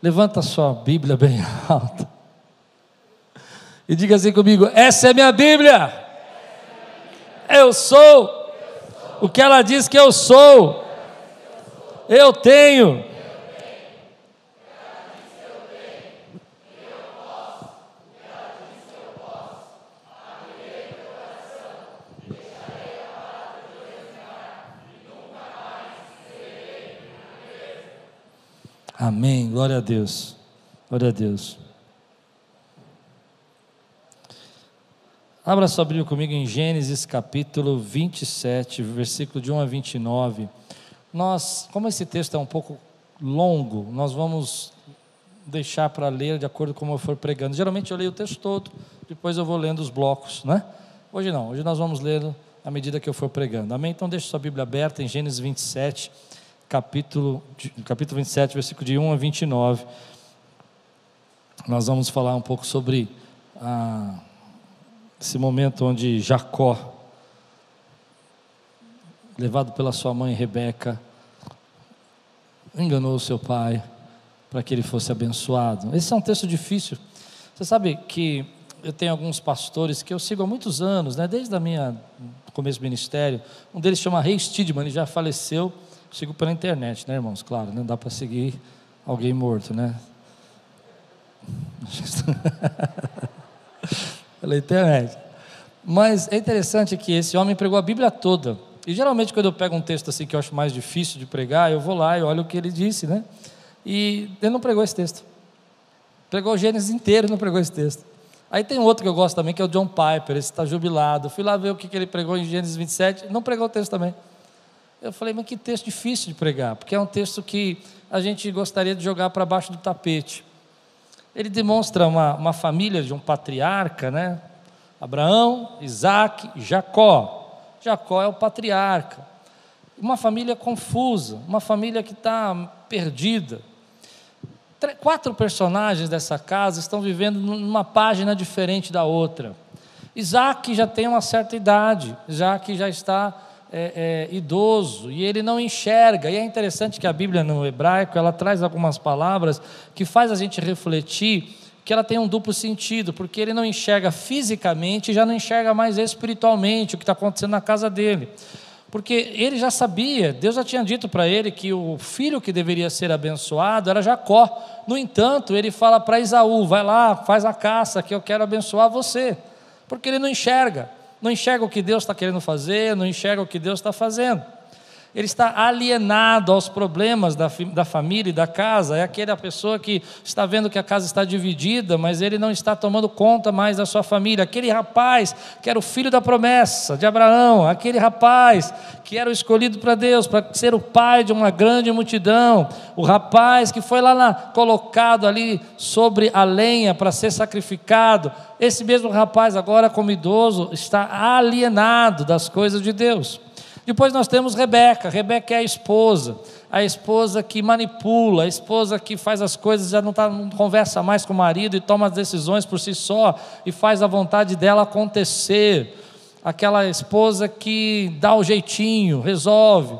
Levanta a sua Bíblia bem alta. E diga assim comigo: essa é minha Bíblia. Eu sou o que ela diz que eu sou. Eu tenho Amém. Glória a Deus. Glória a Deus. Abra sua Bíblia comigo em Gênesis capítulo 27, versículo de 1 a 29. Nós, como esse texto é um pouco longo, nós vamos deixar para ler de acordo com como eu for pregando. Geralmente eu leio o texto todo, depois eu vou lendo os blocos, né? Hoje não, hoje nós vamos ler à medida que eu for pregando. Amém? Então deixe sua Bíblia aberta em Gênesis 27, capítulo, capítulo 27, versículo de 1 a 29. Nós vamos falar um pouco sobre ah, esse momento onde Jacó, levado pela sua mãe Rebeca, enganou seu pai para que ele fosse abençoado. Esse é um texto difícil. Você sabe que eu tenho alguns pastores que eu sigo há muitos anos, né, desde a minha começo do ministério. Um deles chama Rei Stidman, ele já faleceu Sigo pela internet, né, irmãos? Claro, não dá para seguir alguém morto, né? pela internet. Mas é interessante que esse homem pregou a Bíblia toda. E geralmente, quando eu pego um texto assim que eu acho mais difícil de pregar, eu vou lá e olho o que ele disse, né? E ele não pregou esse texto. Pregou Gênesis inteiro não pregou esse texto. Aí tem outro que eu gosto também, que é o John Piper, esse está jubilado. Fui lá ver o que ele pregou em Gênesis 27, não pregou o texto também. Eu falei, mas que texto difícil de pregar, porque é um texto que a gente gostaria de jogar para baixo do tapete. Ele demonstra uma, uma família de um patriarca, né? Abraão, Isaac Jacó. Jacó é o patriarca. Uma família confusa, uma família que está perdida. Quatro personagens dessa casa estão vivendo numa página diferente da outra. Isaac já tem uma certa idade, Isaac já está é, é, idoso e ele não enxerga. E é interessante que a Bíblia no hebraico ela traz algumas palavras que faz a gente refletir que ela tem um duplo sentido, porque ele não enxerga fisicamente e já não enxerga mais espiritualmente o que está acontecendo na casa dele. Porque ele já sabia, Deus já tinha dito para ele que o filho que deveria ser abençoado era Jacó. No entanto, ele fala para Isaú: vai lá, faz a caça, que eu quero abençoar você. Porque ele não enxerga não enxerga o que Deus está querendo fazer, não enxerga o que Deus está fazendo. Ele está alienado aos problemas da, da família e da casa. É aquela pessoa que está vendo que a casa está dividida, mas ele não está tomando conta mais da sua família. Aquele rapaz que era o filho da promessa de Abraão, aquele rapaz que era o escolhido para Deus, para ser o pai de uma grande multidão, o rapaz que foi lá na, colocado ali sobre a lenha para ser sacrificado. Esse mesmo rapaz, agora como idoso, está alienado das coisas de Deus. Depois nós temos Rebeca. Rebeca é a esposa, a esposa que manipula, a esposa que faz as coisas, já não, tá, não conversa mais com o marido e toma as decisões por si só e faz a vontade dela acontecer. Aquela esposa que dá o jeitinho, resolve.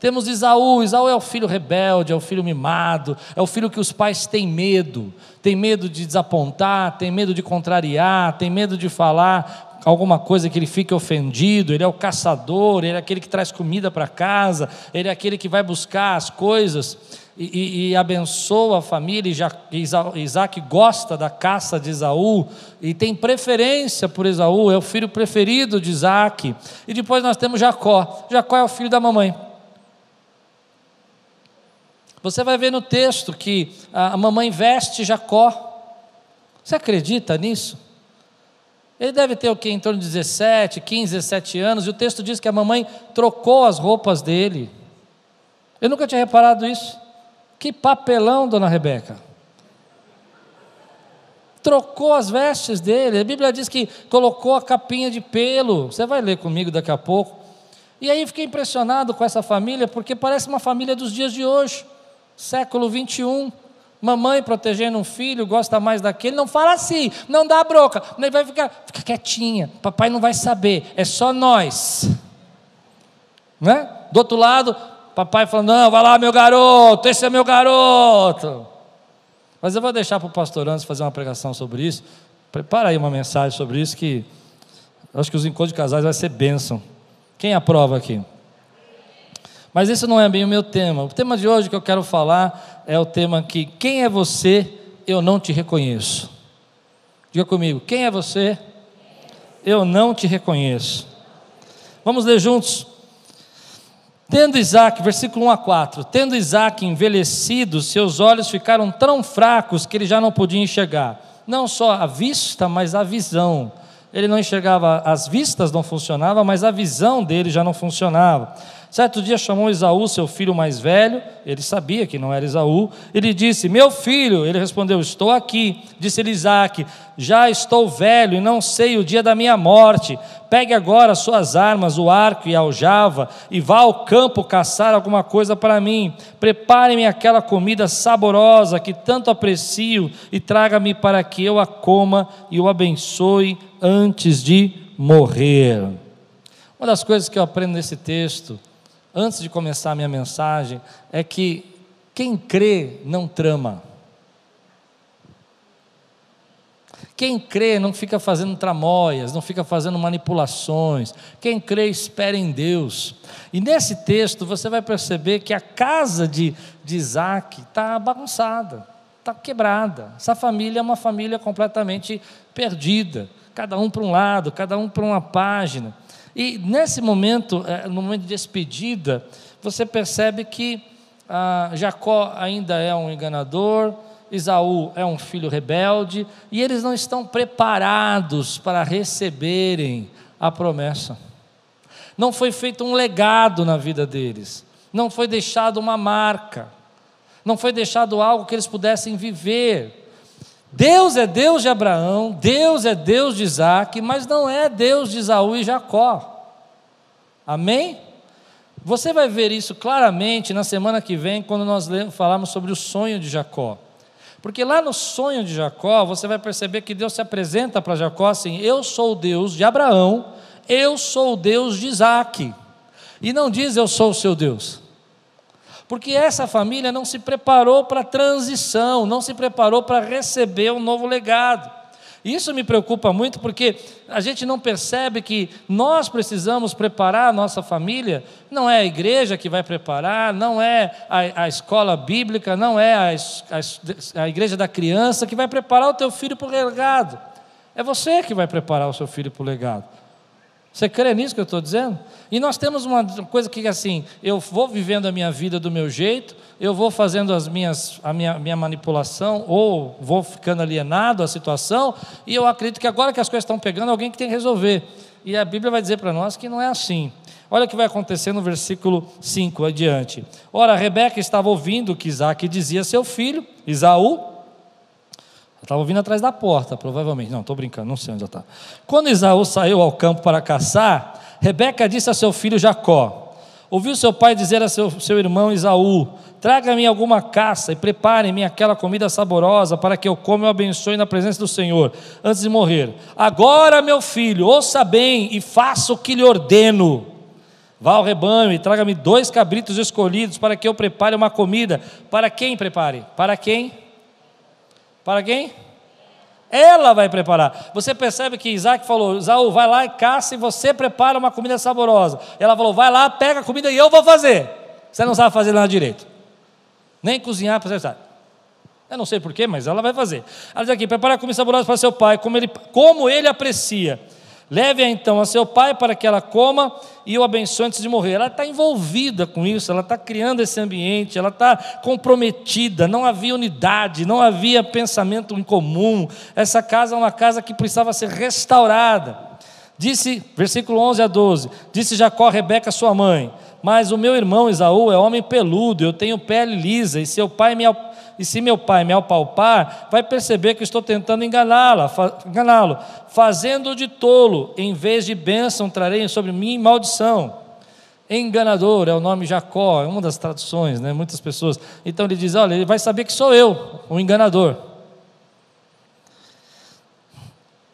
Temos Isaú, Isaú é o filho rebelde, é o filho mimado, é o filho que os pais têm medo, tem medo de desapontar, tem medo de contrariar, tem medo de falar, alguma coisa que ele fique ofendido, ele é o caçador, ele é aquele que traz comida para casa, ele é aquele que vai buscar as coisas e, e, e abençoa a família. E Isaac gosta da caça de Esaú e tem preferência por Esaú, é o filho preferido de Isaac. E depois nós temos Jacó, Jacó é o filho da mamãe. Você vai ver no texto que a mamãe veste Jacó. Você acredita nisso? Ele deve ter o que? Em torno de 17, 15, 17 anos, e o texto diz que a mamãe trocou as roupas dele. Eu nunca tinha reparado isso. Que papelão, dona Rebeca. Trocou as vestes dele. A Bíblia diz que colocou a capinha de pelo. Você vai ler comigo daqui a pouco. E aí fiquei impressionado com essa família, porque parece uma família dos dias de hoje, século 21. Mamãe protegendo um filho, gosta mais daquele, não fala assim, não dá broca, ele vai ficar, fica quietinha, papai não vai saber, é só nós. Né? Do outro lado, papai falando, não, vai lá meu garoto, esse é meu garoto. Mas eu vou deixar para o pastor antes fazer uma pregação sobre isso. Prepara aí uma mensagem sobre isso que acho que os encontros de casais vai ser bênção. Quem aprova aqui? Mas esse não é bem o meu tema. O tema de hoje que eu quero falar é o tema que quem é você? Eu não te reconheço. Diga comigo, quem é você? Eu não te reconheço. Vamos ler juntos. Tendo Isaac, versículo 1 a 4: Tendo Isaac envelhecido, seus olhos ficaram tão fracos que ele já não podia enxergar, não só a vista, mas a visão. Ele não enxergava, as vistas não funcionavam, mas a visão dele já não funcionava. Certo dia chamou Isaú, seu filho mais velho, ele sabia que não era Isaú, ele disse: Meu filho, ele respondeu: Estou aqui. Disse-lhe Isaac: Já estou velho e não sei o dia da minha morte. Pegue agora suas armas, o arco e a aljava, e vá ao campo caçar alguma coisa para mim. Prepare-me aquela comida saborosa que tanto aprecio e traga-me para que eu a coma e o abençoe antes de morrer. Uma das coisas que eu aprendo nesse texto antes de começar a minha mensagem, é que quem crê não trama. Quem crê não fica fazendo tramóias, não fica fazendo manipulações. Quem crê espera em Deus. E nesse texto você vai perceber que a casa de, de Isaac está bagunçada, está quebrada. Essa família é uma família completamente perdida. Cada um para um lado, cada um para uma página. E nesse momento, é, no momento de despedida, você percebe que ah, Jacó ainda é um enganador, Isaú é um filho rebelde, e eles não estão preparados para receberem a promessa. Não foi feito um legado na vida deles, não foi deixado uma marca, não foi deixado algo que eles pudessem viver. Deus é Deus de Abraão, Deus é Deus de Isaac, mas não é Deus de Isaú e Jacó. Amém? Você vai ver isso claramente na semana que vem, quando nós falarmos sobre o sonho de Jacó. Porque lá no sonho de Jacó, você vai perceber que Deus se apresenta para Jacó assim: Eu sou o Deus de Abraão, eu sou o Deus de Isaac. E não diz eu sou o seu Deus porque essa família não se preparou para a transição, não se preparou para receber um novo legado. Isso me preocupa muito porque a gente não percebe que nós precisamos preparar a nossa família, não é a igreja que vai preparar, não é a, a escola bíblica, não é a, a, a igreja da criança que vai preparar o teu filho para o legado, é você que vai preparar o seu filho para o legado. Você crê nisso que eu estou dizendo? E nós temos uma coisa que assim, eu vou vivendo a minha vida do meu jeito, eu vou fazendo as minhas, a minha, minha manipulação, ou vou ficando alienado à situação, e eu acredito que agora que as coisas estão pegando, alguém que tem que resolver. E a Bíblia vai dizer para nós que não é assim. Olha o que vai acontecer no versículo 5 adiante. Ora, Rebeca estava ouvindo que Isaac dizia a seu filho, Isaú, Estava vindo atrás da porta, provavelmente. Não, estou brincando, não sei onde está. Quando Isaú saiu ao campo para caçar, Rebeca disse a seu filho Jacó: Ouviu seu pai dizer a seu, seu irmão Isaú: Traga-me alguma caça e prepare-me aquela comida saborosa para que eu coma e o abençoe na presença do Senhor, antes de morrer. Agora, meu filho, ouça bem e faça o que lhe ordeno. Vá ao rebanho e traga-me dois cabritos escolhidos para que eu prepare uma comida. Para quem prepare? Para quem? Para quem? Ela vai preparar. Você percebe que Isaac falou: Isaú, vai lá e caça e você prepara uma comida saborosa. Ela falou: vai lá, pega a comida e eu vou fazer. Você não sabe fazer nada direito. Nem cozinhar, você sabe. Eu não sei porquê, mas ela vai fazer. Ela diz aqui: prepara a comida saborosa para seu pai, como ele, como ele aprecia. Leve-a então a seu pai para que ela coma e o abençoe antes de morrer. Ela está envolvida com isso, ela está criando esse ambiente, ela está comprometida. Não havia unidade, não havia pensamento em comum. Essa casa é uma casa que precisava ser restaurada. Disse, versículo 11 a 12: Disse Jacó a Rebeca, sua mãe: Mas o meu irmão Isaú é homem peludo, eu tenho pele lisa, e seu pai me e se meu pai me apalpar, vai perceber que estou tentando enganá-la, fa enganá-lo, fazendo de tolo, em vez de bênção trarei sobre mim maldição. Enganador é o nome Jacó, é uma das traduções, né? Muitas pessoas. Então ele diz: olha, ele vai saber que sou eu, o enganador.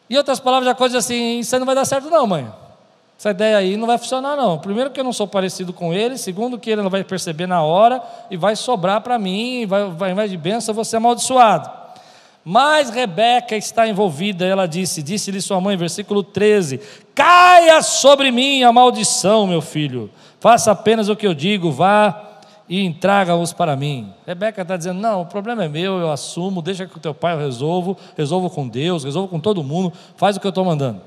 Em outras palavras, Jacó diz assim: Isso não vai dar certo, não, mãe. Essa ideia aí não vai funcionar, não. Primeiro, que eu não sou parecido com ele. Segundo, que ele não vai perceber na hora e vai sobrar para mim. Vai, vai, ao invés de bênção, vou ser amaldiçoado. Mas Rebeca está envolvida, ela disse: Disse-lhe sua mãe, versículo 13: Caia sobre mim a maldição, meu filho. Faça apenas o que eu digo, vá e entrega-os para mim. Rebeca está dizendo: Não, o problema é meu, eu assumo, deixa que o teu pai eu resolvo, resolvo com Deus, resolvo com todo mundo, faz o que eu estou mandando.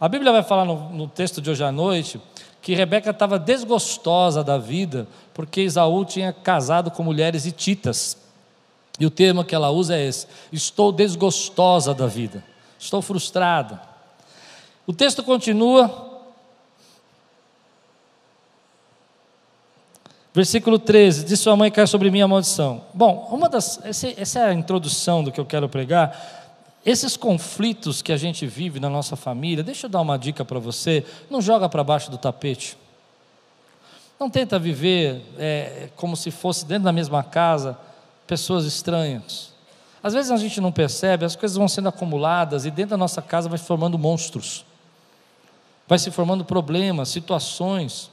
A Bíblia vai falar no, no texto de hoje à noite que Rebeca estava desgostosa da vida porque Isaú tinha casado com mulheres hititas. E o termo que ela usa é esse: estou desgostosa da vida, estou frustrada. O texto continua. Versículo 13: Diz sua mãe cai sobre mim a maldição. Bom, uma das, essa é a introdução do que eu quero pregar. Esses conflitos que a gente vive na nossa família, deixa eu dar uma dica para você: não joga para baixo do tapete. Não tenta viver é, como se fosse dentro da mesma casa pessoas estranhas. Às vezes a gente não percebe, as coisas vão sendo acumuladas e dentro da nossa casa vai se formando monstros, vai se formando problemas, situações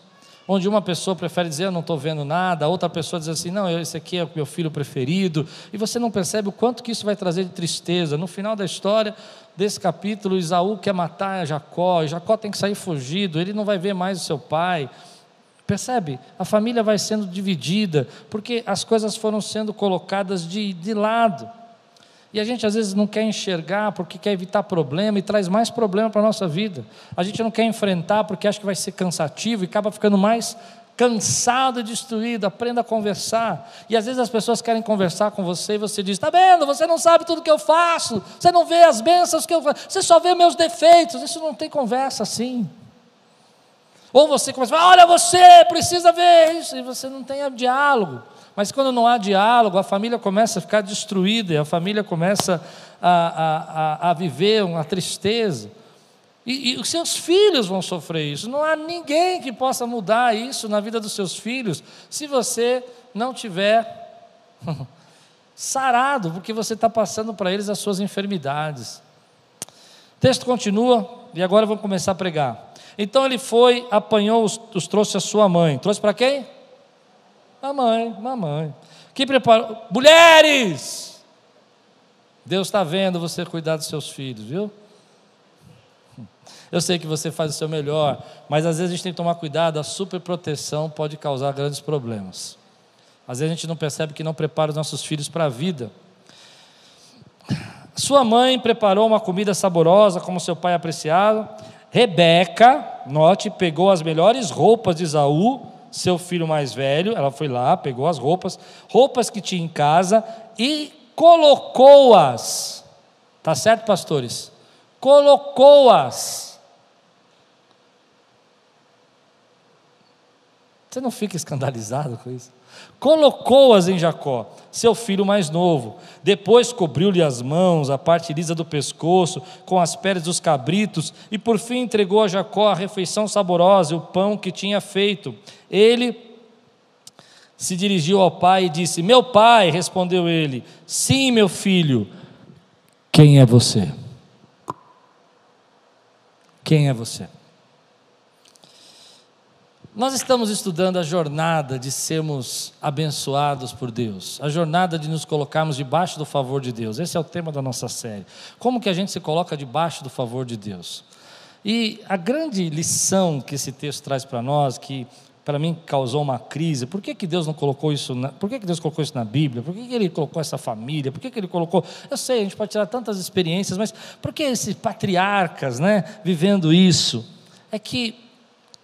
onde uma pessoa prefere dizer eu não estou vendo nada, outra pessoa diz assim, não, esse aqui é o meu filho preferido, e você não percebe o quanto que isso vai trazer de tristeza. No final da história desse capítulo, Isaú quer matar Jacó, Jacó tem que sair fugido, ele não vai ver mais o seu pai. Percebe? A família vai sendo dividida, porque as coisas foram sendo colocadas de, de lado. E a gente às vezes não quer enxergar porque quer evitar problema e traz mais problema para a nossa vida. A gente não quer enfrentar porque acha que vai ser cansativo e acaba ficando mais cansado e destruído. Aprenda a conversar. E às vezes as pessoas querem conversar com você e você diz: Está vendo? Você não sabe tudo que eu faço. Você não vê as bênçãos que eu faço. Você só vê meus defeitos. Isso não tem conversa assim. Ou você começa a falar: Olha, você precisa ver isso. E você não tem diálogo. Mas quando não há diálogo, a família começa a ficar destruída, a família começa a, a, a viver uma tristeza. E, e, os seus filhos vão sofrer isso. Não há ninguém que possa mudar isso na vida dos seus filhos se você não tiver sarado, porque você está passando para eles as suas enfermidades. O texto continua, e agora vamos começar a pregar. Então ele foi, apanhou, os, os trouxe a sua mãe. Trouxe para quem? Mamãe, mamãe. Que preparou. Mulheres! Deus está vendo você cuidar dos seus filhos, viu? Eu sei que você faz o seu melhor, mas às vezes a gente tem que tomar cuidado, a superproteção pode causar grandes problemas. Às vezes a gente não percebe que não prepara os nossos filhos para a vida. Sua mãe preparou uma comida saborosa, como seu pai apreciava. Rebeca, note, pegou as melhores roupas de Isaú seu filho mais velho, ela foi lá, pegou as roupas, roupas que tinha em casa e colocou-as. Tá certo, pastores? Colocou-as. Você não fica escandalizado com isso? Colocou-as em Jacó, seu filho mais novo. Depois cobriu-lhe as mãos, a parte lisa do pescoço, com as peles dos cabritos, e por fim entregou a Jacó a refeição saborosa, o pão que tinha feito. Ele se dirigiu ao pai e disse: Meu pai, respondeu ele, sim, meu filho, quem é você? Quem é você? Nós estamos estudando a jornada de sermos abençoados por Deus, a jornada de nos colocarmos debaixo do favor de Deus. Esse é o tema da nossa série. Como que a gente se coloca debaixo do favor de Deus? E a grande lição que esse texto traz para nós, que para mim causou uma crise, por que, que Deus não colocou isso, na, por que, que Deus colocou isso na Bíblia? Por que, que Ele colocou essa família? Por que, que Ele colocou, eu sei, a gente pode tirar tantas experiências, mas por que esses patriarcas, né, vivendo isso? É que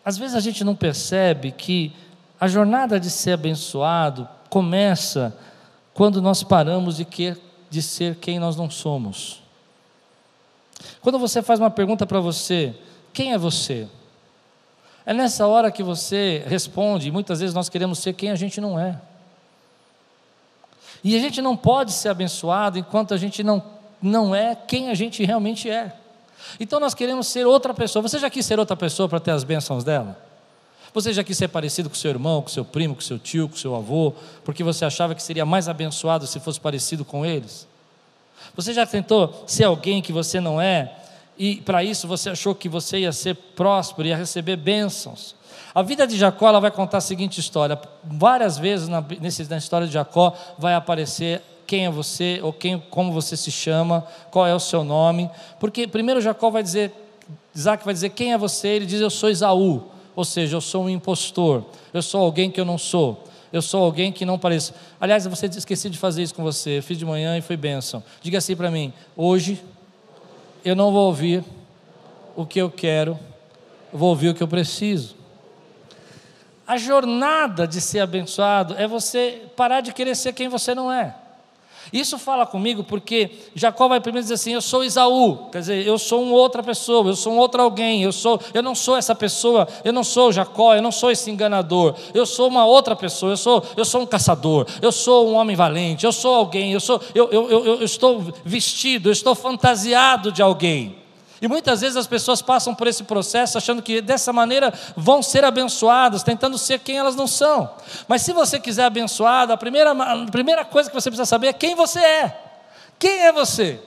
às vezes a gente não percebe que a jornada de ser abençoado começa quando nós paramos de, que, de ser quem nós não somos. Quando você faz uma pergunta para você, quem é você? É nessa hora que você responde, muitas vezes nós queremos ser quem a gente não é. E a gente não pode ser abençoado enquanto a gente não, não é quem a gente realmente é. Então nós queremos ser outra pessoa. Você já quis ser outra pessoa para ter as bênçãos dela? Você já quis ser parecido com seu irmão, com seu primo, com seu tio, com seu avô, porque você achava que seria mais abençoado se fosse parecido com eles? Você já tentou ser alguém que você não é e para isso você achou que você ia ser próspero, ia receber bênçãos. A vida de Jacó ela vai contar a seguinte história: várias vezes na, nesse, na história de Jacó vai aparecer quem é você, ou quem, como você se chama, qual é o seu nome. Porque primeiro Jacó vai dizer, Isaac vai dizer quem é você, ele diz eu sou Isaú, ou seja, eu sou um impostor, eu sou alguém que eu não sou. Eu sou alguém que não pareço. Aliás, você esqueci de fazer isso com você. Eu fiz de manhã e foi bênção. Diga assim para mim: hoje eu não vou ouvir o que eu quero, eu vou ouvir o que eu preciso. A jornada de ser abençoado é você parar de querer ser quem você não é. Isso fala comigo porque Jacó vai primeiro dizer assim: Eu sou Isaú, quer dizer, eu sou uma outra pessoa, eu sou um outro alguém, eu, sou, eu não sou essa pessoa, eu não sou Jacó, eu não sou esse enganador, eu sou uma outra pessoa, eu sou, eu sou um caçador, eu sou um homem valente, eu sou alguém, eu, sou, eu, eu, eu, eu estou vestido, eu estou fantasiado de alguém. E muitas vezes as pessoas passam por esse processo achando que dessa maneira vão ser abençoadas, tentando ser quem elas não são. Mas se você quiser abençoado, a primeira, a primeira coisa que você precisa saber é quem você é. Quem é você?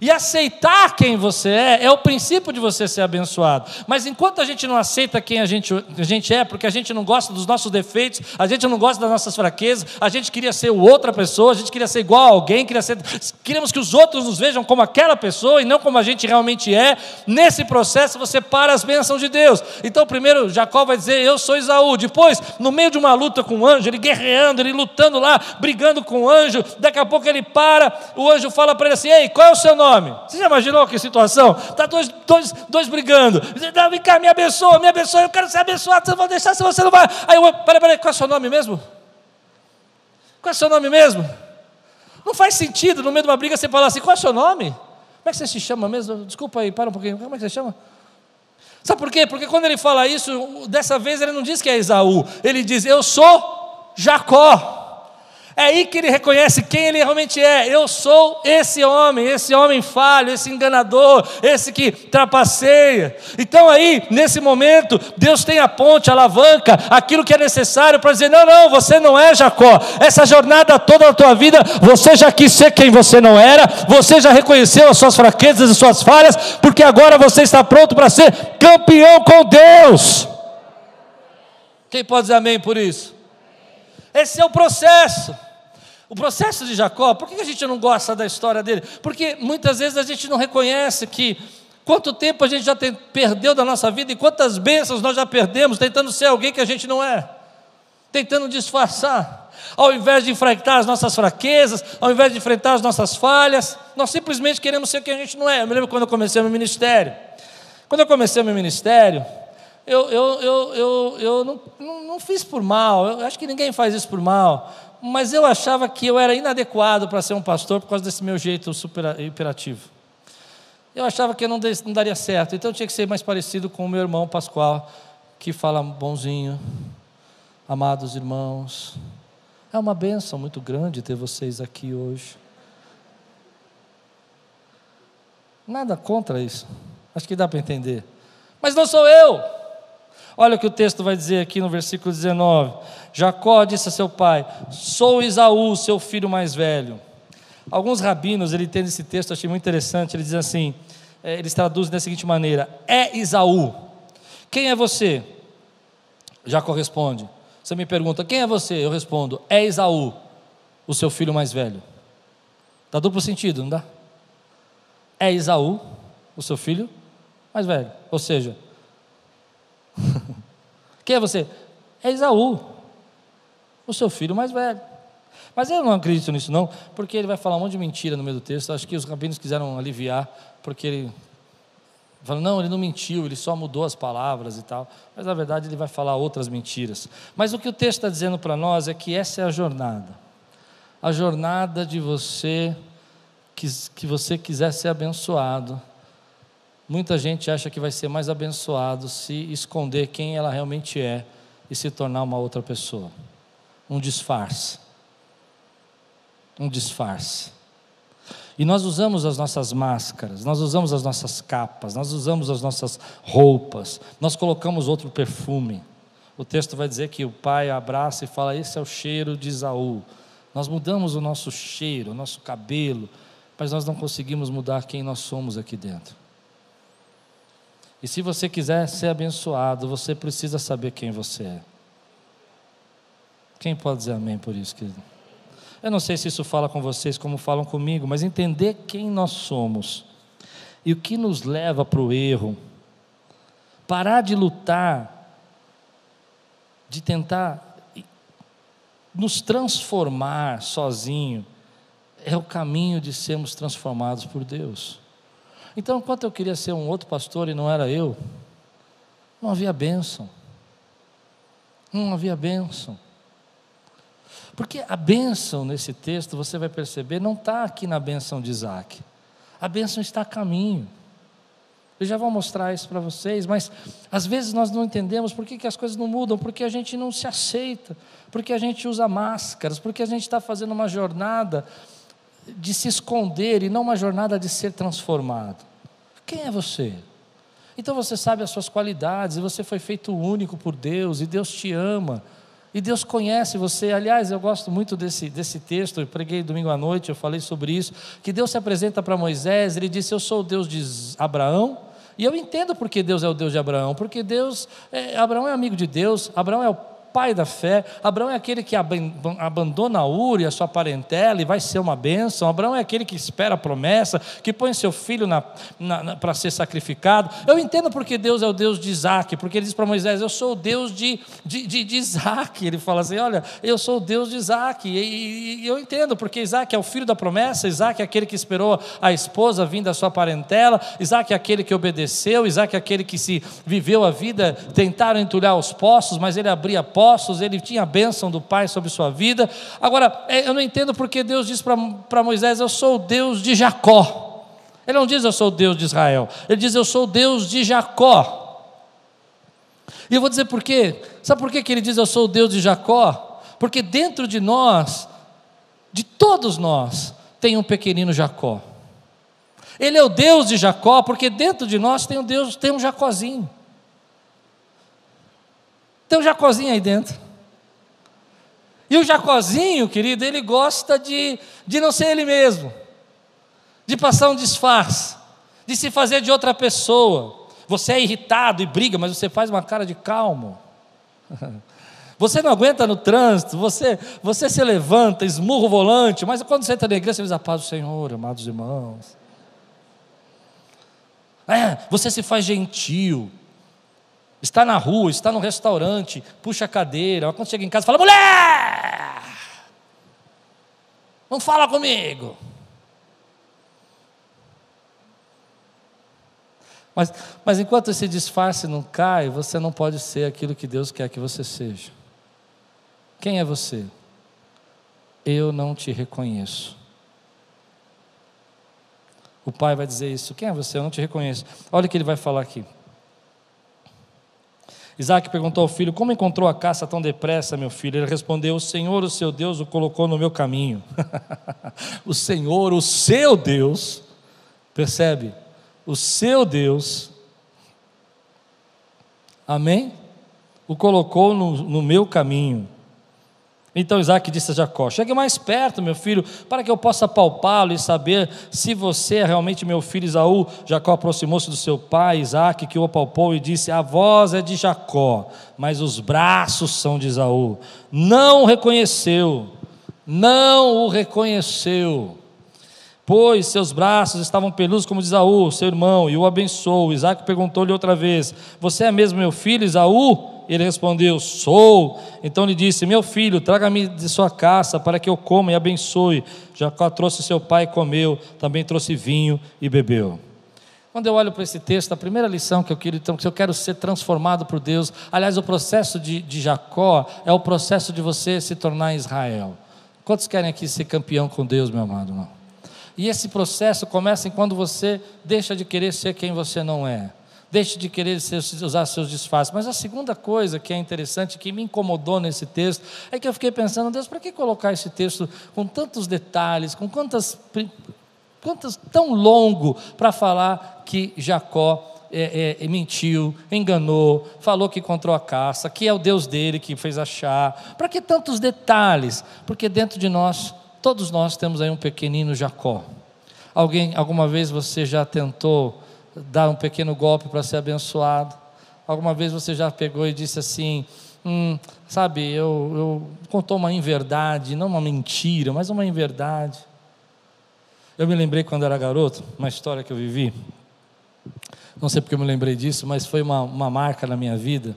E aceitar quem você é é o princípio de você ser abençoado. Mas enquanto a gente não aceita quem a gente, a gente é, porque a gente não gosta dos nossos defeitos, a gente não gosta das nossas fraquezas, a gente queria ser outra pessoa, a gente queria ser igual a alguém, queria ser, queríamos que os outros nos vejam como aquela pessoa e não como a gente realmente é. Nesse processo você para as bênçãos de Deus. Então, primeiro, Jacó vai dizer: Eu sou Isaú. Depois, no meio de uma luta com o anjo, ele guerreando, ele lutando lá, brigando com o anjo. Daqui a pouco ele para, o anjo fala para ele assim: Ei, qual é o seu nome? Você já imaginou que situação? Está dois, dois, dois brigando. Vem cá, me abençoa, me abençoa, eu quero ser abençoado, você não vai deixar se você não vai. Aí eu, peraí, peraí, qual é o seu nome mesmo? Qual é o seu nome mesmo? Não faz sentido no meio de uma briga você falar assim, qual é o seu nome? Como é que você se chama mesmo? Desculpa aí, para um pouquinho. Como é que você chama? Sabe por quê? Porque quando ele fala isso, dessa vez ele não diz que é Esaú, ele diz: Eu sou Jacó. É aí que ele reconhece quem ele realmente é. Eu sou esse homem, esse homem falho, esse enganador, esse que trapaceia. Então aí, nesse momento, Deus tem a ponte, a alavanca, aquilo que é necessário para dizer: não, não, você não é Jacó. Essa jornada toda da tua vida, você já quis ser quem você não era, você já reconheceu as suas fraquezas e suas falhas, porque agora você está pronto para ser campeão com Deus. Quem pode dizer amém por isso? Esse é o processo. O processo de Jacó, por que a gente não gosta da história dele? Porque muitas vezes a gente não reconhece que quanto tempo a gente já tem, perdeu da nossa vida e quantas bênçãos nós já perdemos tentando ser alguém que a gente não é, tentando disfarçar. Ao invés de enfrentar as nossas fraquezas, ao invés de enfrentar as nossas falhas, nós simplesmente queremos ser quem a gente não é. Eu me lembro quando eu comecei meu ministério. Quando eu comecei meu ministério, eu, eu, eu, eu, eu não, não, não fiz por mal, eu acho que ninguém faz isso por mal mas eu achava que eu era inadequado para ser um pastor por causa desse meu jeito super imperativo. Eu achava que eu não, não daria certo, então eu tinha que ser mais parecido com o meu irmão Pascoal, que fala bonzinho, amados irmãos. É uma benção muito grande ter vocês aqui hoje. Nada contra isso, acho que dá para entender. Mas não sou eu. Olha o que o texto vai dizer aqui no versículo 19. Jacó disse a seu pai: Sou Isaú, seu filho mais velho. Alguns rabinos, ele tem esse texto, achei muito interessante. Ele diz assim: é, eles traduzem da seguinte maneira: É Isaú. Quem é você? Jacó responde. Você me pergunta: Quem é você? Eu respondo: É Isaú, o seu filho mais velho. Dá duplo sentido, não dá? É Isaú, o seu filho mais velho. Ou seja, quem é você? É Isaú, o seu filho mais velho. Mas eu não acredito nisso, não, porque ele vai falar um monte de mentira no meio do texto. Acho que os rabinos quiseram aliviar, porque ele fala, não, ele não mentiu, ele só mudou as palavras e tal. Mas na verdade ele vai falar outras mentiras. Mas o que o texto está dizendo para nós é que essa é a jornada. A jornada de você, que, que você quiser ser abençoado. Muita gente acha que vai ser mais abençoado se esconder quem ela realmente é e se tornar uma outra pessoa um disfarce. Um disfarce. E nós usamos as nossas máscaras, nós usamos as nossas capas, nós usamos as nossas roupas, nós colocamos outro perfume. O texto vai dizer que o pai abraça e fala: Esse é o cheiro de Isaú. Nós mudamos o nosso cheiro, o nosso cabelo, mas nós não conseguimos mudar quem nós somos aqui dentro. E se você quiser ser abençoado, você precisa saber quem você é. Quem pode dizer amém por isso, querido? Eu não sei se isso fala com vocês como falam comigo, mas entender quem nós somos e o que nos leva para o erro, parar de lutar, de tentar nos transformar sozinho, é o caminho de sermos transformados por Deus. Então, enquanto eu queria ser um outro pastor e não era eu, não havia bênção. Não havia bênção. Porque a bênção nesse texto, você vai perceber, não está aqui na bênção de Isaac. A bênção está a caminho. Eu já vou mostrar isso para vocês, mas às vezes nós não entendemos por que, que as coisas não mudam, porque a gente não se aceita, porque a gente usa máscaras, porque a gente está fazendo uma jornada de se esconder e não uma jornada de ser transformado. Quem é você? Então você sabe as suas qualidades, e você foi feito único por Deus, e Deus te ama, e Deus conhece você. Aliás, eu gosto muito desse, desse texto, eu preguei domingo à noite, eu falei sobre isso, que Deus se apresenta para Moisés, ele disse: Eu sou o Deus de Abraão, e eu entendo porque Deus é o Deus de Abraão, porque Deus, é, Abraão é amigo de Deus, Abraão é o pai da fé. Abraão é aquele que abandona a Uri, a sua parentela, e vai ser uma bênção. Abraão é aquele que espera a promessa, que põe seu filho para ser sacrificado. Eu entendo porque Deus é o Deus de Isaac, porque ele diz para Moisés: Eu sou o Deus de, de, de, de, Isaac. Ele fala assim: Olha, eu sou o Deus de Isaac. E, e, e eu entendo, porque Isaac é o filho da promessa, Isaac é aquele que esperou a esposa vindo da sua parentela, Isaac é aquele que obedeceu, Isaac é aquele que se viveu a vida, tentaram entulhar os poços, mas ele abria ele tinha a bênção do Pai sobre sua vida. Agora, é, eu não entendo porque Deus diz para Moisés: Eu sou o Deus de Jacó. Ele não diz eu sou o Deus de Israel, ele diz eu sou o Deus de Jacó. E eu vou dizer por quê? Sabe por que ele diz eu sou o Deus de Jacó? Porque dentro de nós, de todos nós, tem um pequenino Jacó. Ele é o Deus de Jacó, porque dentro de nós tem um Deus, tem um Jacózinho. Tem um Jacozinho aí dentro. E o Jacozinho, querido, ele gosta de, de não ser ele mesmo, de passar um disfarce, de se fazer de outra pessoa. Você é irritado e briga, mas você faz uma cara de calmo. Você não aguenta no trânsito, você, você se levanta, esmurra o volante, mas quando você entra na igreja, você diz a paz do Senhor, amados irmãos. É, você se faz gentil, Está na rua, está no restaurante, puxa a cadeira, quando chega em casa fala: mulher! Não fala comigo. Mas, mas enquanto esse disfarce não cai, você não pode ser aquilo que Deus quer que você seja. Quem é você? Eu não te reconheço. O pai vai dizer isso. Quem é você? Eu não te reconheço. Olha o que ele vai falar aqui. Isaac perguntou ao filho: Como encontrou a caça tão depressa, meu filho? Ele respondeu: O Senhor, o seu Deus, o colocou no meu caminho. o Senhor, o seu Deus, percebe? O seu Deus, amém? O colocou no, no meu caminho. Então Isaac disse a Jacó: Chegue mais perto, meu filho, para que eu possa palpá-lo e saber se você é realmente meu filho Isaú. Jacó aproximou-se do seu pai Isaac, que o apalpou e disse: A voz é de Jacó, mas os braços são de Isaú. Não o reconheceu, não o reconheceu pois seus braços estavam peludos como de Isaú, seu irmão, e o abençoou. Isaac perguntou-lhe outra vez: Você é mesmo meu filho, Isaú? Ele respondeu: Sou. Então lhe disse: Meu filho, traga-me de sua caça para que eu coma e abençoe. Jacó trouxe seu pai e comeu, também trouxe vinho e bebeu. Quando eu olho para esse texto, a primeira lição que eu quero, então, que eu quero ser transformado por Deus, aliás, o processo de, de Jacó é o processo de você se tornar Israel. Quantos querem aqui ser campeão com Deus, meu amado? Não? E esse processo começa quando você deixa de querer ser quem você não é. Deixe de querer usar seus disfarces. Mas a segunda coisa que é interessante, que me incomodou nesse texto, é que eu fiquei pensando, Deus, para que colocar esse texto com tantos detalhes, com quantas, quantas tão longo para falar que Jacó é, é, mentiu, enganou, falou que encontrou a caça, que é o Deus dele que fez achar. Para que tantos detalhes? Porque dentro de nós, todos nós temos aí um pequenino Jacó. Alguém, alguma vez você já tentou dar um pequeno golpe para ser abençoado? Alguma vez você já pegou e disse assim: hum, sabe, eu, eu contou uma inverdade, não uma mentira, mas uma inverdade. Eu me lembrei quando era garoto, uma história que eu vivi. Não sei porque eu me lembrei disso, mas foi uma, uma marca na minha vida.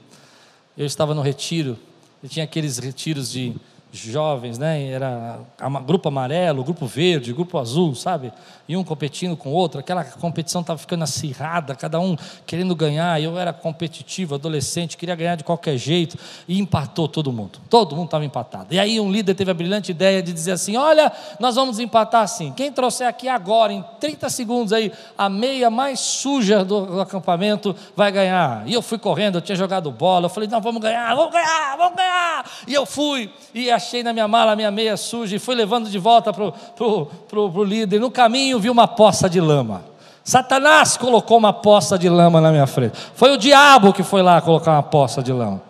Eu estava no retiro, e tinha aqueles retiros de jovens, né? Era grupo amarelo, grupo verde, grupo azul, sabe? E um competindo com o outro. Aquela competição estava ficando acirrada, cada um querendo ganhar. Eu era competitivo, adolescente, queria ganhar de qualquer jeito e empatou todo mundo. Todo mundo estava empatado. E aí um líder teve a brilhante ideia de dizer assim: "Olha, nós vamos empatar assim. Quem trouxer aqui agora em 30 segundos aí a meia mais suja do, do acampamento vai ganhar". E eu fui correndo, eu tinha jogado bola, eu falei: "Não, vamos ganhar, vamos ganhar, vamos ganhar". E eu fui e a achei na minha mala minha meia suja e fui levando de volta para o pro, pro, pro líder. No caminho vi uma poça de lama. Satanás colocou uma poça de lama na minha frente. Foi o diabo que foi lá colocar uma poça de lama.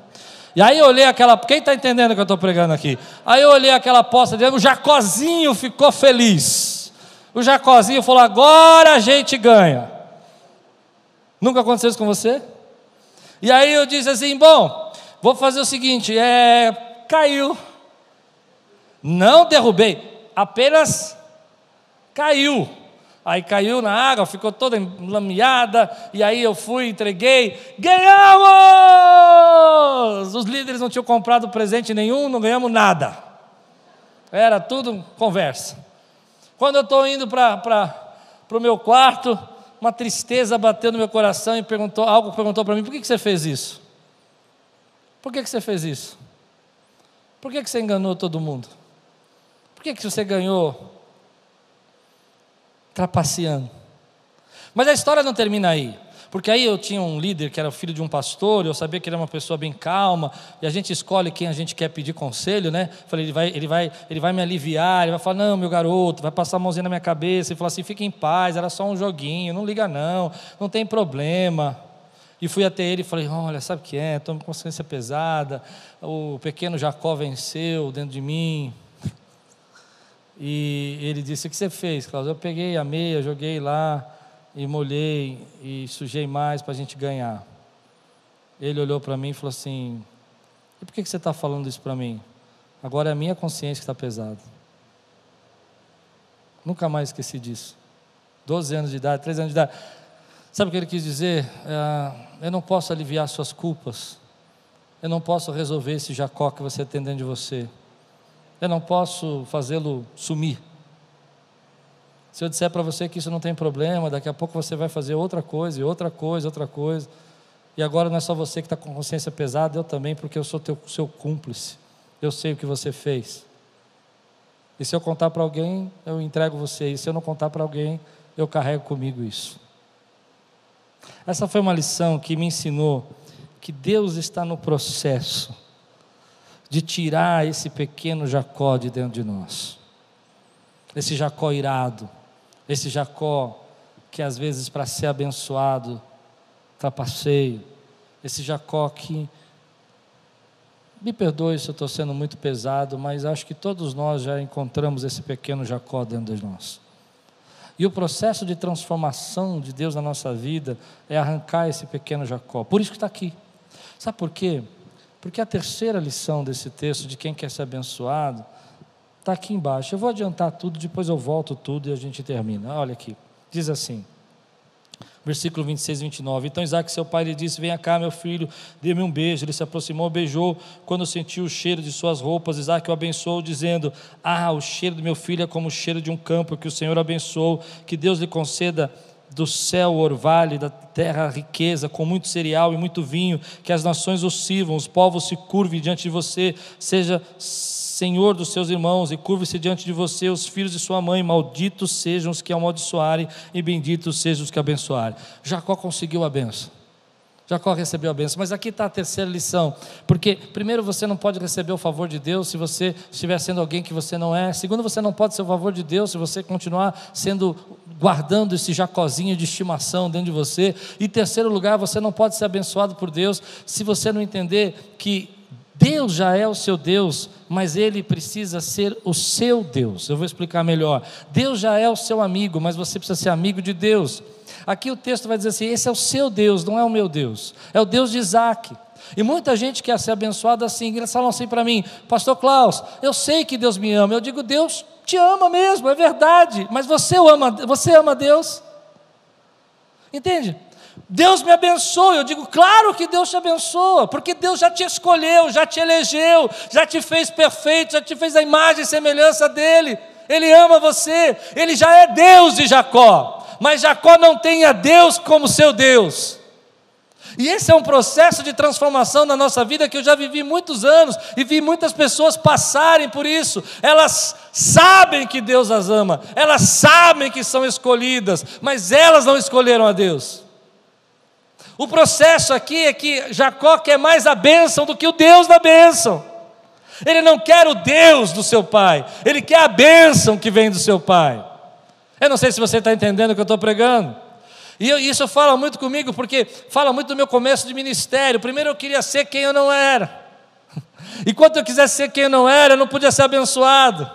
E aí eu olhei aquela. Quem está entendendo o que eu estou pregando aqui? Aí eu olhei aquela poça de lama, o Jacozinho ficou feliz. O Jacozinho falou: agora a gente ganha. Nunca aconteceu isso com você? E aí eu disse assim: bom, vou fazer o seguinte: é, caiu. Não derrubei, apenas caiu. Aí caiu na água, ficou toda enlameada, e aí eu fui, entreguei, ganhamos! Os líderes não tinham comprado presente nenhum, não ganhamos nada. Era tudo conversa. Quando eu estou indo para o meu quarto, uma tristeza bateu no meu coração e perguntou, algo perguntou para mim: por que, que você fez isso? Por que, que você fez isso? Por que, que você enganou todo mundo? Por que, que você ganhou trapaceando? Mas a história não termina aí. Porque aí eu tinha um líder que era filho de um pastor, eu sabia que ele era uma pessoa bem calma, e a gente escolhe quem a gente quer pedir conselho, né? Falei, ele vai, ele vai, ele vai me aliviar, ele vai falar, não, meu garoto, vai passar a mãozinha na minha cabeça e falar assim, fica em paz, era só um joguinho, não liga não, não tem problema. E fui até ele e falei, olha, sabe o que é? Estou com consciência pesada, o pequeno Jacó venceu dentro de mim, e ele disse: O que você fez, Cláudio? Eu peguei a meia, joguei lá e molhei e sujei mais para a gente ganhar. Ele olhou para mim e falou assim: E por que você está falando isso para mim? Agora é a minha consciência que está pesada. Nunca mais esqueci disso. Doze anos de idade, três anos de idade. Sabe o que ele quis dizer? É, eu não posso aliviar suas culpas. Eu não posso resolver esse Jacó que você tem dentro de você. Eu não posso fazê-lo sumir. Se eu disser para você que isso não tem problema, daqui a pouco você vai fazer outra coisa, e outra coisa, outra coisa. E agora não é só você que está com consciência pesada, eu também, porque eu sou teu, seu cúmplice. Eu sei o que você fez. E se eu contar para alguém, eu entrego você. E se eu não contar para alguém, eu carrego comigo isso. Essa foi uma lição que me ensinou que Deus está no processo de tirar esse pequeno Jacó de dentro de nós. Esse Jacó irado, esse Jacó que às vezes para ser abençoado trapaceio, esse Jacó que me perdoe se eu estou sendo muito pesado, mas acho que todos nós já encontramos esse pequeno Jacó dentro de nós. E o processo de transformação de Deus na nossa vida é arrancar esse pequeno Jacó. Por isso que está aqui. Sabe por quê? Porque a terceira lição desse texto, de quem quer ser abençoado, está aqui embaixo. Eu vou adiantar tudo, depois eu volto tudo e a gente termina. Olha aqui. Diz assim, versículo 26 e 29. Então Isaac, seu pai, lhe disse: Venha cá, meu filho, dê-me um beijo. Ele se aproximou, beijou. Quando sentiu o cheiro de suas roupas, Isaac o abençoou, dizendo: Ah, o cheiro do meu filho é como o cheiro de um campo que o Senhor abençoou. Que Deus lhe conceda do céu orvalho, da terra riqueza, com muito cereal e muito vinho, que as nações o sirvam, os povos se curvem diante de você, seja senhor dos seus irmãos, e curve-se diante de você os filhos de sua mãe, malditos sejam os que amaldiçoarem, e benditos sejam os que abençoarem. Jacó conseguiu a benção. Jacó recebeu a benção. Mas aqui está a terceira lição. Porque, primeiro, você não pode receber o favor de Deus se você estiver sendo alguém que você não é. Segundo, você não pode ser o favor de Deus se você continuar sendo, guardando esse jacozinho de estimação dentro de você. E, terceiro lugar, você não pode ser abençoado por Deus se você não entender que Deus já é o seu Deus, mas ele precisa ser o seu Deus. Eu vou explicar melhor. Deus já é o seu amigo, mas você precisa ser amigo de Deus. Aqui o texto vai dizer assim: esse é o seu Deus, não é o meu Deus, é o Deus de Isaac. E muita gente quer ser abençoada assim, eles falam assim para mim, Pastor Klaus, eu sei que Deus me ama. Eu digo, Deus te ama mesmo, é verdade, mas você ama, você ama Deus? Entende? Deus me abençoa. Eu digo, claro que Deus te abençoa, porque Deus já te escolheu, já te elegeu, já te fez perfeito, já te fez a imagem e semelhança dele. Ele ama você, ele já é Deus de Jacó, mas Jacó não tem a Deus como seu Deus. E esse é um processo de transformação na nossa vida que eu já vivi muitos anos e vi muitas pessoas passarem por isso. Elas sabem que Deus as ama, elas sabem que são escolhidas, mas elas não escolheram a Deus. O processo aqui é que Jacó quer mais a bênção do que o Deus da bênção. Ele não quer o Deus do seu pai, ele quer a bênção que vem do seu pai. Eu não sei se você está entendendo o que eu estou pregando. E eu, isso fala muito comigo, porque fala muito do meu começo de ministério. Primeiro eu queria ser quem eu não era. Enquanto eu quisesse ser quem eu não era, eu não podia ser abençoado.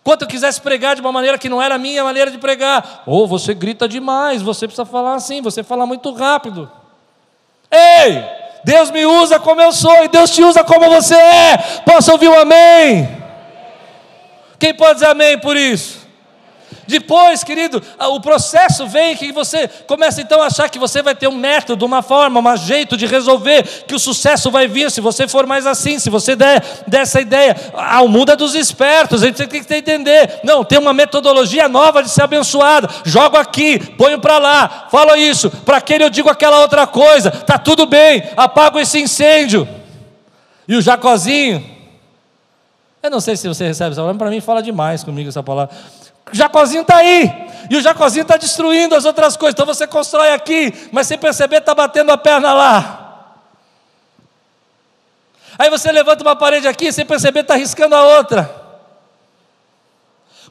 Enquanto eu quisesse pregar de uma maneira que não era a minha maneira de pregar, ou oh, você grita demais, você precisa falar assim, você fala muito rápido. Ei, Deus me usa como eu sou e Deus te usa como você é. Posso ouvir um amém? Quem pode dizer amém por isso? Depois, querido, o processo vem que você começa então a achar que você vai ter um método, uma forma, um jeito de resolver, que o sucesso vai vir se você for mais assim, se você der dessa ideia. Ah, o mundo é dos espertos, a gente tem que entender. Não, tem uma metodologia nova de ser abençoado. Jogo aqui, ponho para lá, falo isso, para aquele eu digo aquela outra coisa, tá tudo bem, apago esse incêndio. E o Jacozinho, eu não sei se você recebe essa palavra, para mim fala demais comigo essa palavra. Jacozinho está aí. E o Jacozinho está destruindo as outras coisas. Então você constrói aqui, mas sem perceber está batendo a perna lá. Aí você levanta uma parede aqui, sem perceber está riscando a outra.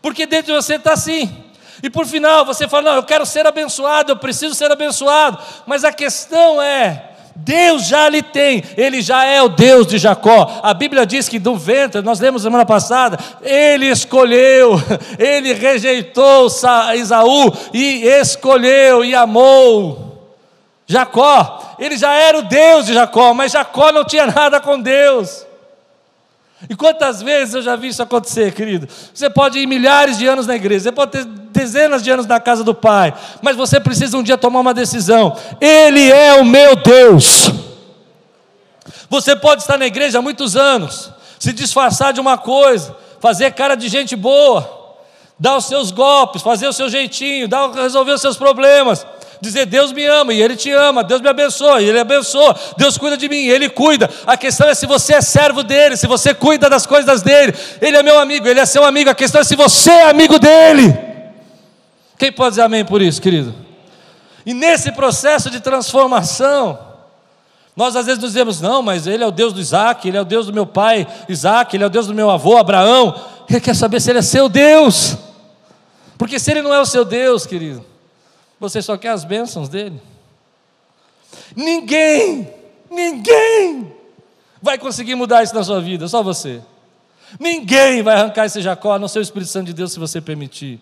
Porque dentro de você está assim. E por final você fala: Não, eu quero ser abençoado, eu preciso ser abençoado. Mas a questão é: Deus já lhe tem, Ele já é o Deus de Jacó. A Bíblia diz que do ventre, nós lemos semana passada, Ele escolheu, Ele rejeitou Isaú e escolheu e amou Jacó. Ele já era o Deus de Jacó, mas Jacó não tinha nada com Deus. E quantas vezes eu já vi isso acontecer, querido? Você pode ir milhares de anos na igreja, você pode ter dezenas de anos na casa do Pai, mas você precisa um dia tomar uma decisão. Ele é o meu Deus. Você pode estar na igreja há muitos anos, se disfarçar de uma coisa, fazer cara de gente boa, dar os seus golpes, fazer o seu jeitinho, dar, resolver os seus problemas dizer Deus me ama e Ele te ama, Deus me abençoa e Ele abençoa, Deus cuida de mim e Ele cuida. A questão é se você é servo dele, se você cuida das coisas dele. Ele é meu amigo, Ele é seu amigo. A questão é se você é amigo dele. Quem pode dizer amém por isso, querido? E nesse processo de transformação, nós às vezes dizemos, não, mas ele é o Deus do Isaac, ele é o Deus do meu pai Isaac, ele é o Deus do meu avô Abraão. Ele quer saber se ele é seu Deus. Porque se ele não é o seu Deus, querido, você só quer as bênçãos dele? Ninguém, ninguém vai conseguir mudar isso na sua vida, só você. Ninguém vai arrancar esse Jacó, a não ser o Espírito Santo de Deus, se você permitir.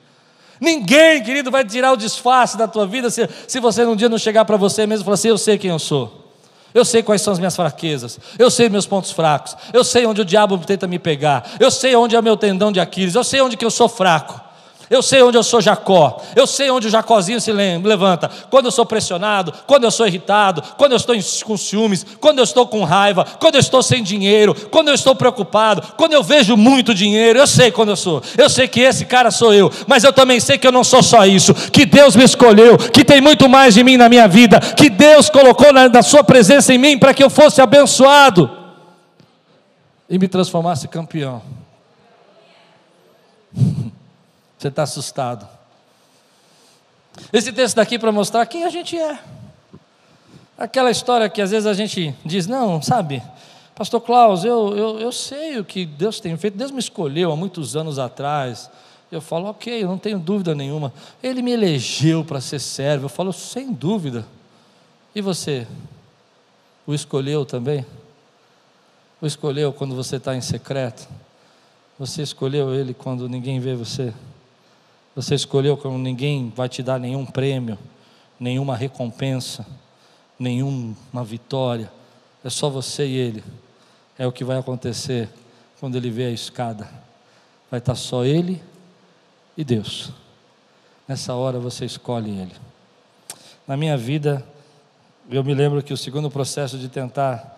Ninguém, querido, vai tirar o disfarce da tua vida se, se você num dia não chegar para você mesmo e falar assim: Eu sei quem eu sou. Eu sei quais são as minhas fraquezas, eu sei meus pontos fracos, eu sei onde o diabo tenta me pegar, eu sei onde é o meu tendão de Aquiles, eu sei onde que eu sou fraco. Eu sei onde eu sou Jacó, eu sei onde o Jacózinho se levanta. Quando eu sou pressionado, quando eu sou irritado, quando eu estou com ciúmes, quando eu estou com raiva, quando eu estou sem dinheiro, quando eu estou preocupado, quando eu vejo muito dinheiro, eu sei quando eu sou. Eu sei que esse cara sou eu, mas eu também sei que eu não sou só isso, que Deus me escolheu, que tem muito mais de mim na minha vida, que Deus colocou na, na sua presença em mim para que eu fosse abençoado e me transformasse campeão. Você está assustado. Esse texto daqui para mostrar quem a gente é. Aquela história que às vezes a gente diz, não, sabe, Pastor Klaus, eu, eu, eu sei o que Deus tem feito, Deus me escolheu há muitos anos atrás. Eu falo, ok, eu não tenho dúvida nenhuma. Ele me elegeu para ser servo. Eu falo, sem dúvida. E você? O escolheu também? O escolheu quando você está em secreto? Você escolheu ele quando ninguém vê você? Você escolheu como ninguém vai te dar nenhum prêmio. nenhuma recompensa, nenhuma vitória, é só você e ele. É o que vai acontecer quando ele vê a escada. Vai estar só ele e Deus. Nessa hora você escolhe ele. Na minha vida, eu me lembro que o segundo processo de tentar,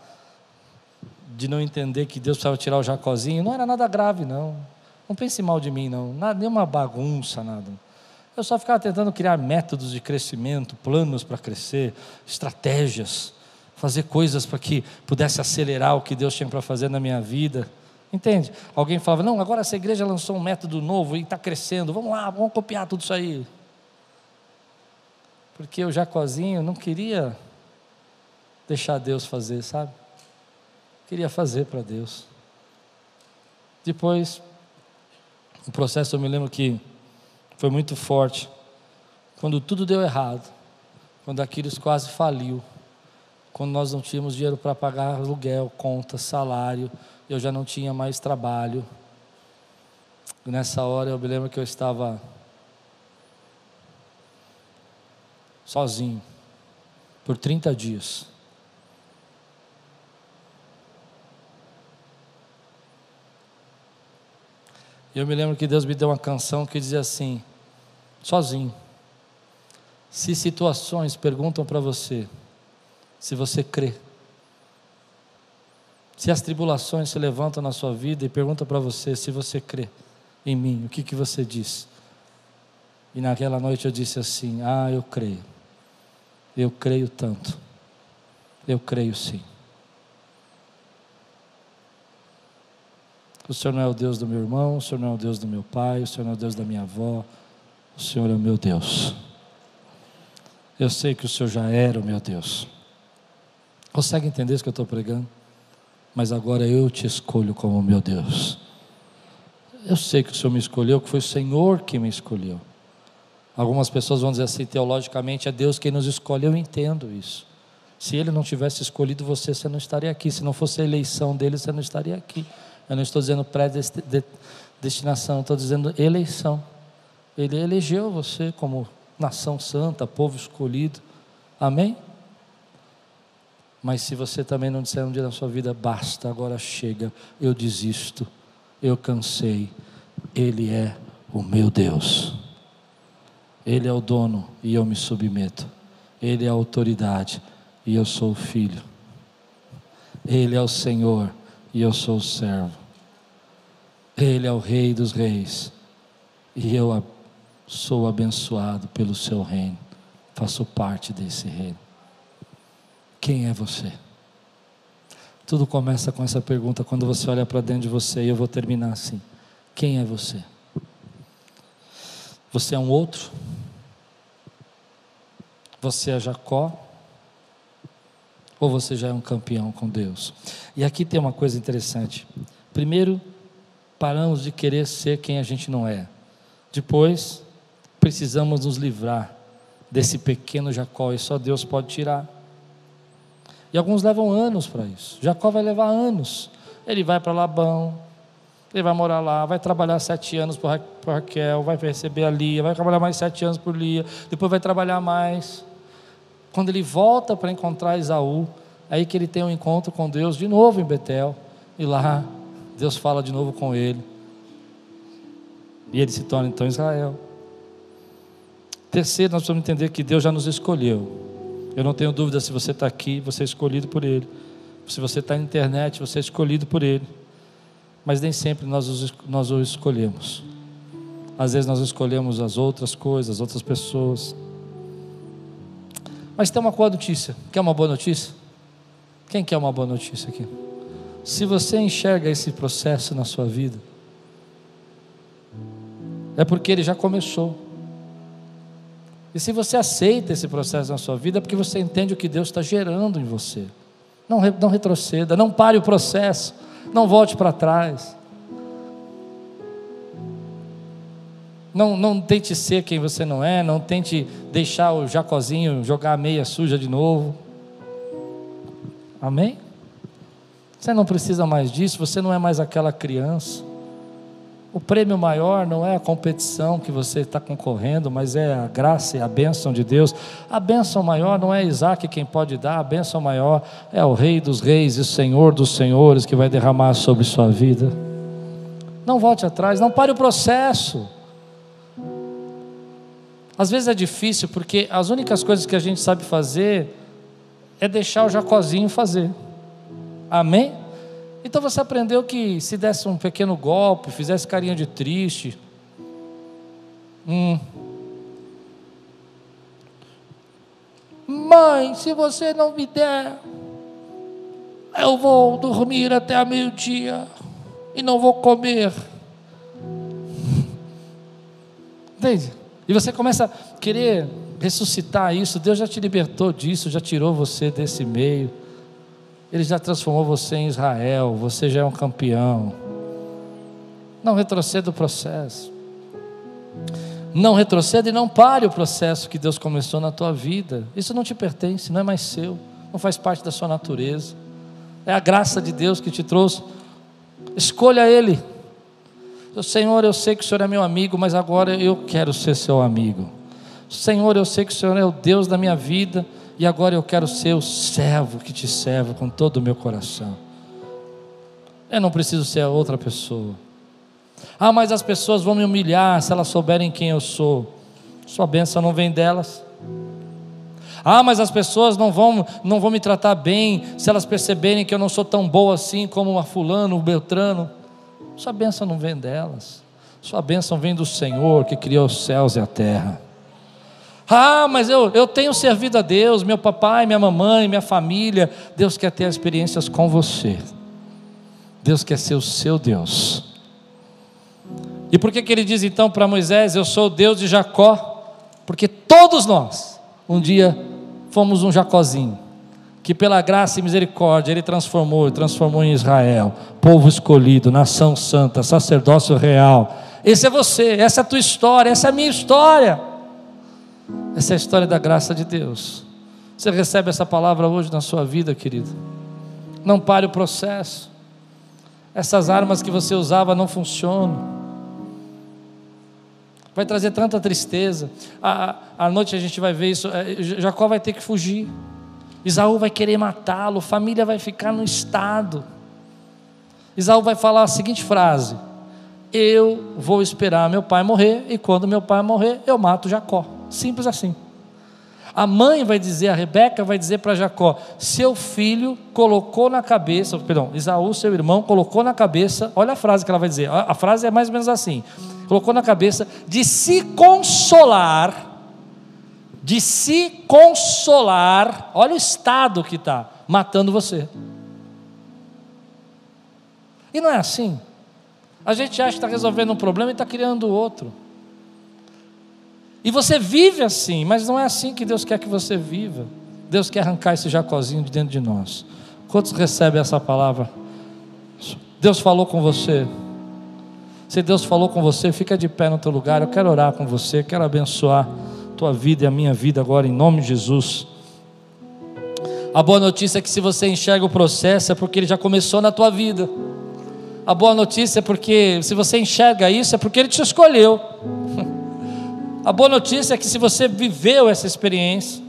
de não entender que Deus precisava tirar o Jacozinho, não era nada grave, não. Não pense mal de mim, não. Nada, nenhuma bagunça, nada. Eu só ficava tentando criar métodos de crescimento, planos para crescer, estratégias, fazer coisas para que pudesse acelerar o que Deus tinha para fazer na minha vida. Entende? Alguém falava, não, agora essa igreja lançou um método novo e está crescendo, vamos lá, vamos copiar tudo isso aí. Porque o Jacozinho não queria deixar Deus fazer, sabe? Queria fazer para Deus. Depois, o processo eu me lembro que foi muito forte. Quando tudo deu errado, quando Aquiles quase faliu, quando nós não tínhamos dinheiro para pagar aluguel, conta, salário, eu já não tinha mais trabalho. E nessa hora eu me lembro que eu estava sozinho por 30 dias. E eu me lembro que Deus me deu uma canção que dizia assim: sozinho. Se situações perguntam para você se você crê, se as tribulações se levantam na sua vida e perguntam para você se você crê em mim, o que, que você diz? E naquela noite eu disse assim: Ah, eu creio. Eu creio tanto. Eu creio sim. O Senhor não é o Deus do meu irmão, o Senhor não é o Deus do meu pai, o Senhor não é o Deus da minha avó, o Senhor é o meu Deus. Eu sei que o Senhor já era o meu Deus. Consegue entender isso que eu estou pregando? Mas agora eu te escolho como meu Deus. Eu sei que o Senhor me escolheu, que foi o Senhor que me escolheu. Algumas pessoas vão dizer assim, teologicamente, é Deus quem nos escolhe. Eu entendo isso. Se Ele não tivesse escolhido você, você não estaria aqui. Se não fosse a eleição dele, você não estaria aqui. Eu não estou dizendo predestinação, estou dizendo eleição. Ele elegeu você como nação santa, povo escolhido. Amém? Mas se você também não disser um dia na sua vida, basta, agora chega, eu desisto, eu cansei, Ele é o meu Deus. Ele é o dono e eu me submeto. Ele é a autoridade e eu sou o filho. Ele é o Senhor e eu sou o servo. Ele é o Rei dos Reis e eu sou abençoado pelo seu reino. Faço parte desse reino. Quem é você? Tudo começa com essa pergunta quando você olha para dentro de você e eu vou terminar assim. Quem é você? Você é um outro? Você é Jacó? Ou você já é um campeão com Deus? E aqui tem uma coisa interessante. Primeiro, paramos de querer ser quem a gente não é. Depois, precisamos nos livrar desse pequeno Jacó e só Deus pode tirar. E alguns levam anos para isso. Jacó vai levar anos. Ele vai para Labão, ele vai morar lá, vai trabalhar sete anos por Raquel, vai receber a Lia, vai trabalhar mais sete anos por Lia, depois vai trabalhar mais. Quando ele volta para encontrar Esaú, aí que ele tem um encontro com Deus de novo em Betel, e lá Deus fala de novo com ele. E ele se torna então Israel. Terceiro, nós precisamos entender que Deus já nos escolheu. Eu não tenho dúvida se você está aqui, você é escolhido por Ele. Se você está na internet, você é escolhido por Ele. Mas nem sempre nós, nós o escolhemos. Às vezes nós escolhemos as outras coisas, as outras pessoas. Mas tem uma boa notícia. Quer uma boa notícia? Quem quer uma boa notícia aqui? Se você enxerga esse processo na sua vida, é porque ele já começou. E se você aceita esse processo na sua vida, é porque você entende o que Deus está gerando em você. Não, não retroceda, não pare o processo, não volte para trás. Não, não tente ser quem você não é, não tente deixar o Jacozinho jogar a meia suja de novo. Amém? Você não precisa mais disso, você não é mais aquela criança. O prêmio maior não é a competição que você está concorrendo, mas é a graça e a bênção de Deus. A bênção maior não é Isaac quem pode dar, a bênção maior é o Rei dos Reis e Senhor dos Senhores que vai derramar sobre sua vida. Não volte atrás, não pare o processo. Às vezes é difícil porque as únicas coisas que a gente sabe fazer é deixar o Jacozinho fazer. Amém? Então você aprendeu que se desse um pequeno golpe, fizesse carinha de triste, hum. Mãe, se você não me der, eu vou dormir até a meio-dia e não vou comer. Entende? E você começa a querer ressuscitar isso. Deus já te libertou disso, já tirou você desse meio. Ele já transformou você em Israel. Você já é um campeão. Não retroceda o processo. Não retroceda e não pare o processo que Deus começou na tua vida. Isso não te pertence, não é mais seu, não faz parte da sua natureza. É a graça de Deus que te trouxe. Escolha Ele. Senhor, eu sei que o Senhor é meu amigo, mas agora eu quero ser seu amigo. Senhor, eu sei que o Senhor é o Deus da minha vida, e agora eu quero ser o servo que te serve com todo o meu coração. Eu não preciso ser outra pessoa. Ah, mas as pessoas vão me humilhar se elas souberem quem eu sou. Sua bênção não vem delas. Ah, mas as pessoas não vão, não vão me tratar bem se elas perceberem que eu não sou tão boa assim como a fulano, o Beltrano. Sua bênção não vem delas. Sua bênção vem do Senhor que criou os céus e a terra. Ah, mas eu, eu tenho servido a Deus, meu papai, minha mamãe, minha família. Deus quer ter experiências com você. Deus quer ser o seu Deus. E por que, que ele diz então para Moisés: Eu sou o Deus de Jacó? Porque todos nós, um dia, fomos um Jacózinho que pela graça e misericórdia Ele transformou, transformou em Israel, povo escolhido, nação santa, sacerdócio real. Esse é você, essa é a tua história, essa é a minha história. Essa é a história da graça de Deus. Você recebe essa palavra hoje na sua vida, querido. Não pare o processo. Essas armas que você usava não funcionam. Vai trazer tanta tristeza. À, à noite a gente vai ver isso. É, Jacó vai ter que fugir. Isaú vai querer matá-lo, família vai ficar no estado. Isaú vai falar a seguinte frase: Eu vou esperar meu pai morrer, e quando meu pai morrer, eu mato Jacó. Simples assim. A mãe vai dizer, a Rebeca vai dizer para Jacó: Seu filho colocou na cabeça, perdão, Isaú, seu irmão, colocou na cabeça, olha a frase que ela vai dizer, a frase é mais ou menos assim: colocou na cabeça de se consolar de se consolar, olha o estado que está, matando você. E não é assim. A gente acha que está resolvendo um problema e está criando outro. E você vive assim, mas não é assim que Deus quer que você viva. Deus quer arrancar esse jacozinho de dentro de nós. Quantos recebem essa palavra? Deus falou com você. Se Deus falou com você, fica de pé no teu lugar. Eu quero orar com você, quero abençoar tua vida e a minha vida agora, em nome de Jesus. A boa notícia é que se você enxerga o processo, é porque ele já começou na tua vida. A boa notícia é porque, se você enxerga isso, é porque ele te escolheu. A boa notícia é que se você viveu essa experiência,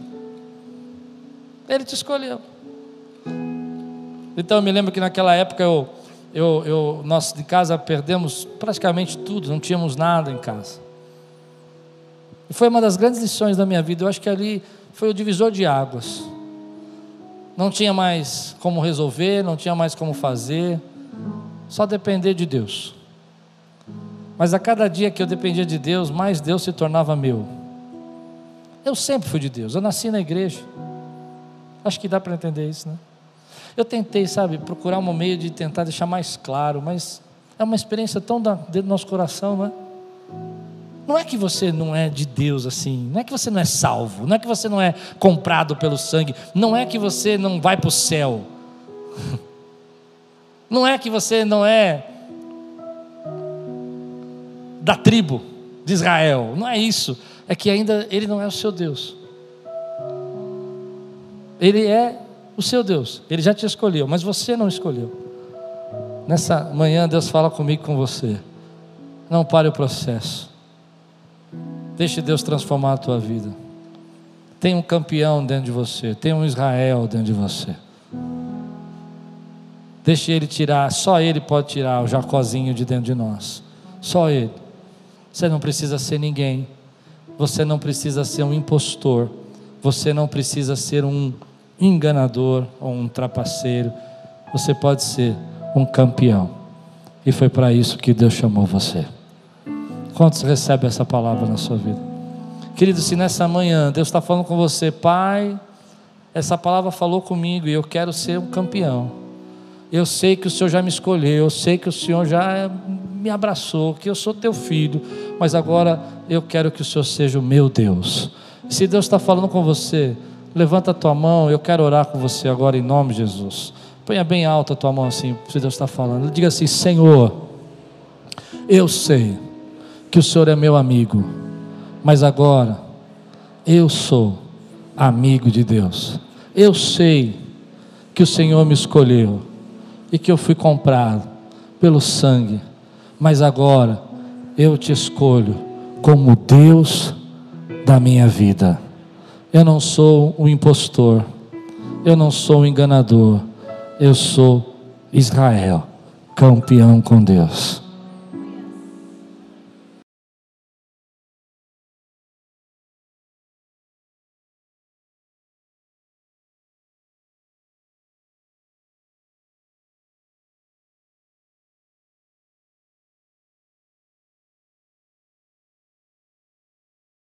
ele te escolheu. Então eu me lembro que naquela época eu, eu, eu, nós de casa perdemos praticamente tudo, não tínhamos nada em casa. E foi uma das grandes lições da minha vida. Eu acho que ali foi o divisor de águas. Não tinha mais como resolver, não tinha mais como fazer, só depender de Deus. Mas a cada dia que eu dependia de Deus, mais Deus se tornava meu. Eu sempre fui de Deus, eu nasci na igreja. Acho que dá para entender isso, né? Eu tentei, sabe, procurar um meio de tentar deixar mais claro, mas é uma experiência tão dentro do nosso coração, não é? Não é que você não é de Deus assim, não é que você não é salvo, não é que você não é comprado pelo sangue, não é que você não vai para o céu, não é que você não é da tribo de Israel, não é isso, é que ainda Ele não é o seu Deus, Ele é o seu Deus, Ele já te escolheu, mas você não escolheu. Nessa manhã Deus fala comigo com você. Não pare o processo. Deixe Deus transformar a tua vida. Tem um campeão dentro de você, tem um Israel dentro de você. Deixe ele tirar, só ele pode tirar o Jacozinho de dentro de nós. Só ele. Você não precisa ser ninguém. Você não precisa ser um impostor. Você não precisa ser um enganador ou um trapaceiro. Você pode ser um campeão. E foi para isso que Deus chamou você. Quantos recebem essa palavra na sua vida? Querido, se nessa manhã Deus está falando com você, Pai, essa palavra falou comigo e eu quero ser um campeão. Eu sei que o Senhor já me escolheu, eu sei que o Senhor já me abraçou, que eu sou teu filho, mas agora eu quero que o Senhor seja o meu Deus. Se Deus está falando com você, levanta a tua mão, eu quero orar com você agora em nome de Jesus. Ponha bem alta a tua mão assim, se Deus está falando. Diga assim: Senhor, eu sei que o Senhor é meu amigo, mas agora eu sou amigo de Deus. Eu sei que o Senhor me escolheu e que eu fui comprado pelo sangue, mas agora eu te escolho como Deus da minha vida. Eu não sou um impostor, eu não sou um enganador, eu sou Israel, campeão com Deus.